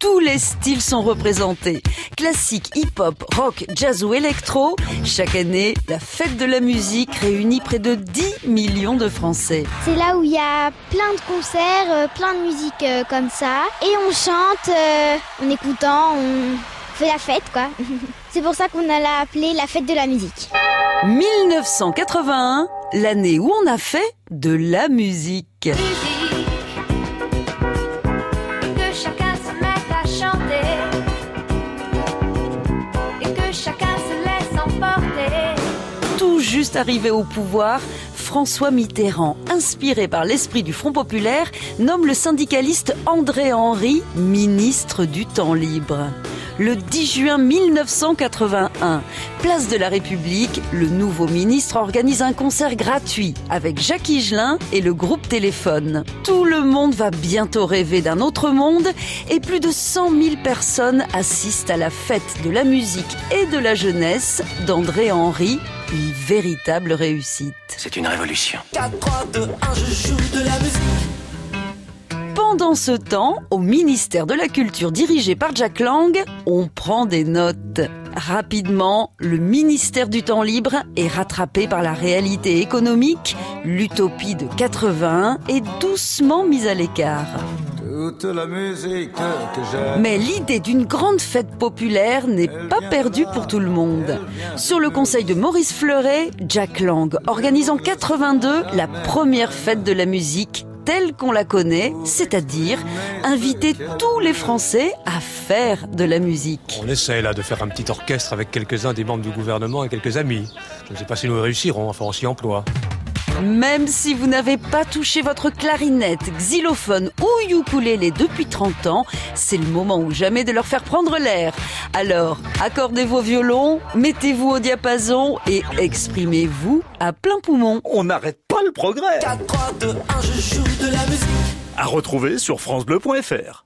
tous les styles sont représentés. Classique, hip-hop, rock, jazz ou électro. Chaque année, la fête de la musique réunit près de 10 millions de Français. C'est là où il y a plein de concerts, euh, plein de musique euh, comme ça. Et on chante euh, en écoutant, on fait la fête quoi. C'est pour ça qu'on a l'a appelé la fête de la musique. 1981, l'année où on a fait de la musique. Juste arrivé au pouvoir, François Mitterrand, inspiré par l'esprit du Front populaire, nomme le syndicaliste André Henry ministre du temps libre. Le 10 juin 1981, place de la République, le nouveau ministre organise un concert gratuit avec Jacques Higelin et le groupe Téléphone. Tout le monde va bientôt rêver d'un autre monde et plus de 100 000 personnes assistent à la fête de la musique et de la jeunesse d'André Henry, une véritable réussite. C'est une révolution. 4, 3, 2, 1, je joue de la musique. Pendant ce temps, au ministère de la Culture dirigé par Jack Lang, on prend des notes. Rapidement, le ministère du temps libre est rattrapé par la réalité économique, l'utopie de 81 est doucement mise à l'écart. Toute la musique que j'aime. Mais l'idée d'une grande fête populaire n'est pas perdue pour tout le monde. Sur le conseil de Maurice Fleuret, Jack Lang organise en 82 la première fête de la musique telle qu'on la connaît, c'est-à-dire inviter tous les Français à faire de la musique. On essaie là de faire un petit orchestre avec quelques-uns des membres du gouvernement et quelques amis. Je ne sais pas si nous réussirons, enfin on s'y emploie. Même si vous n'avez pas touché votre clarinette, xylophone ou ukulélé depuis 30 ans, c'est le moment ou jamais de leur faire prendre l'air. Alors, accordez vos violons, mettez-vous au diapason et exprimez-vous à plein poumon. On n'arrête pas le progrès 4, 3, 2, 1, je joue de la musique. À retrouver sur francebleu.fr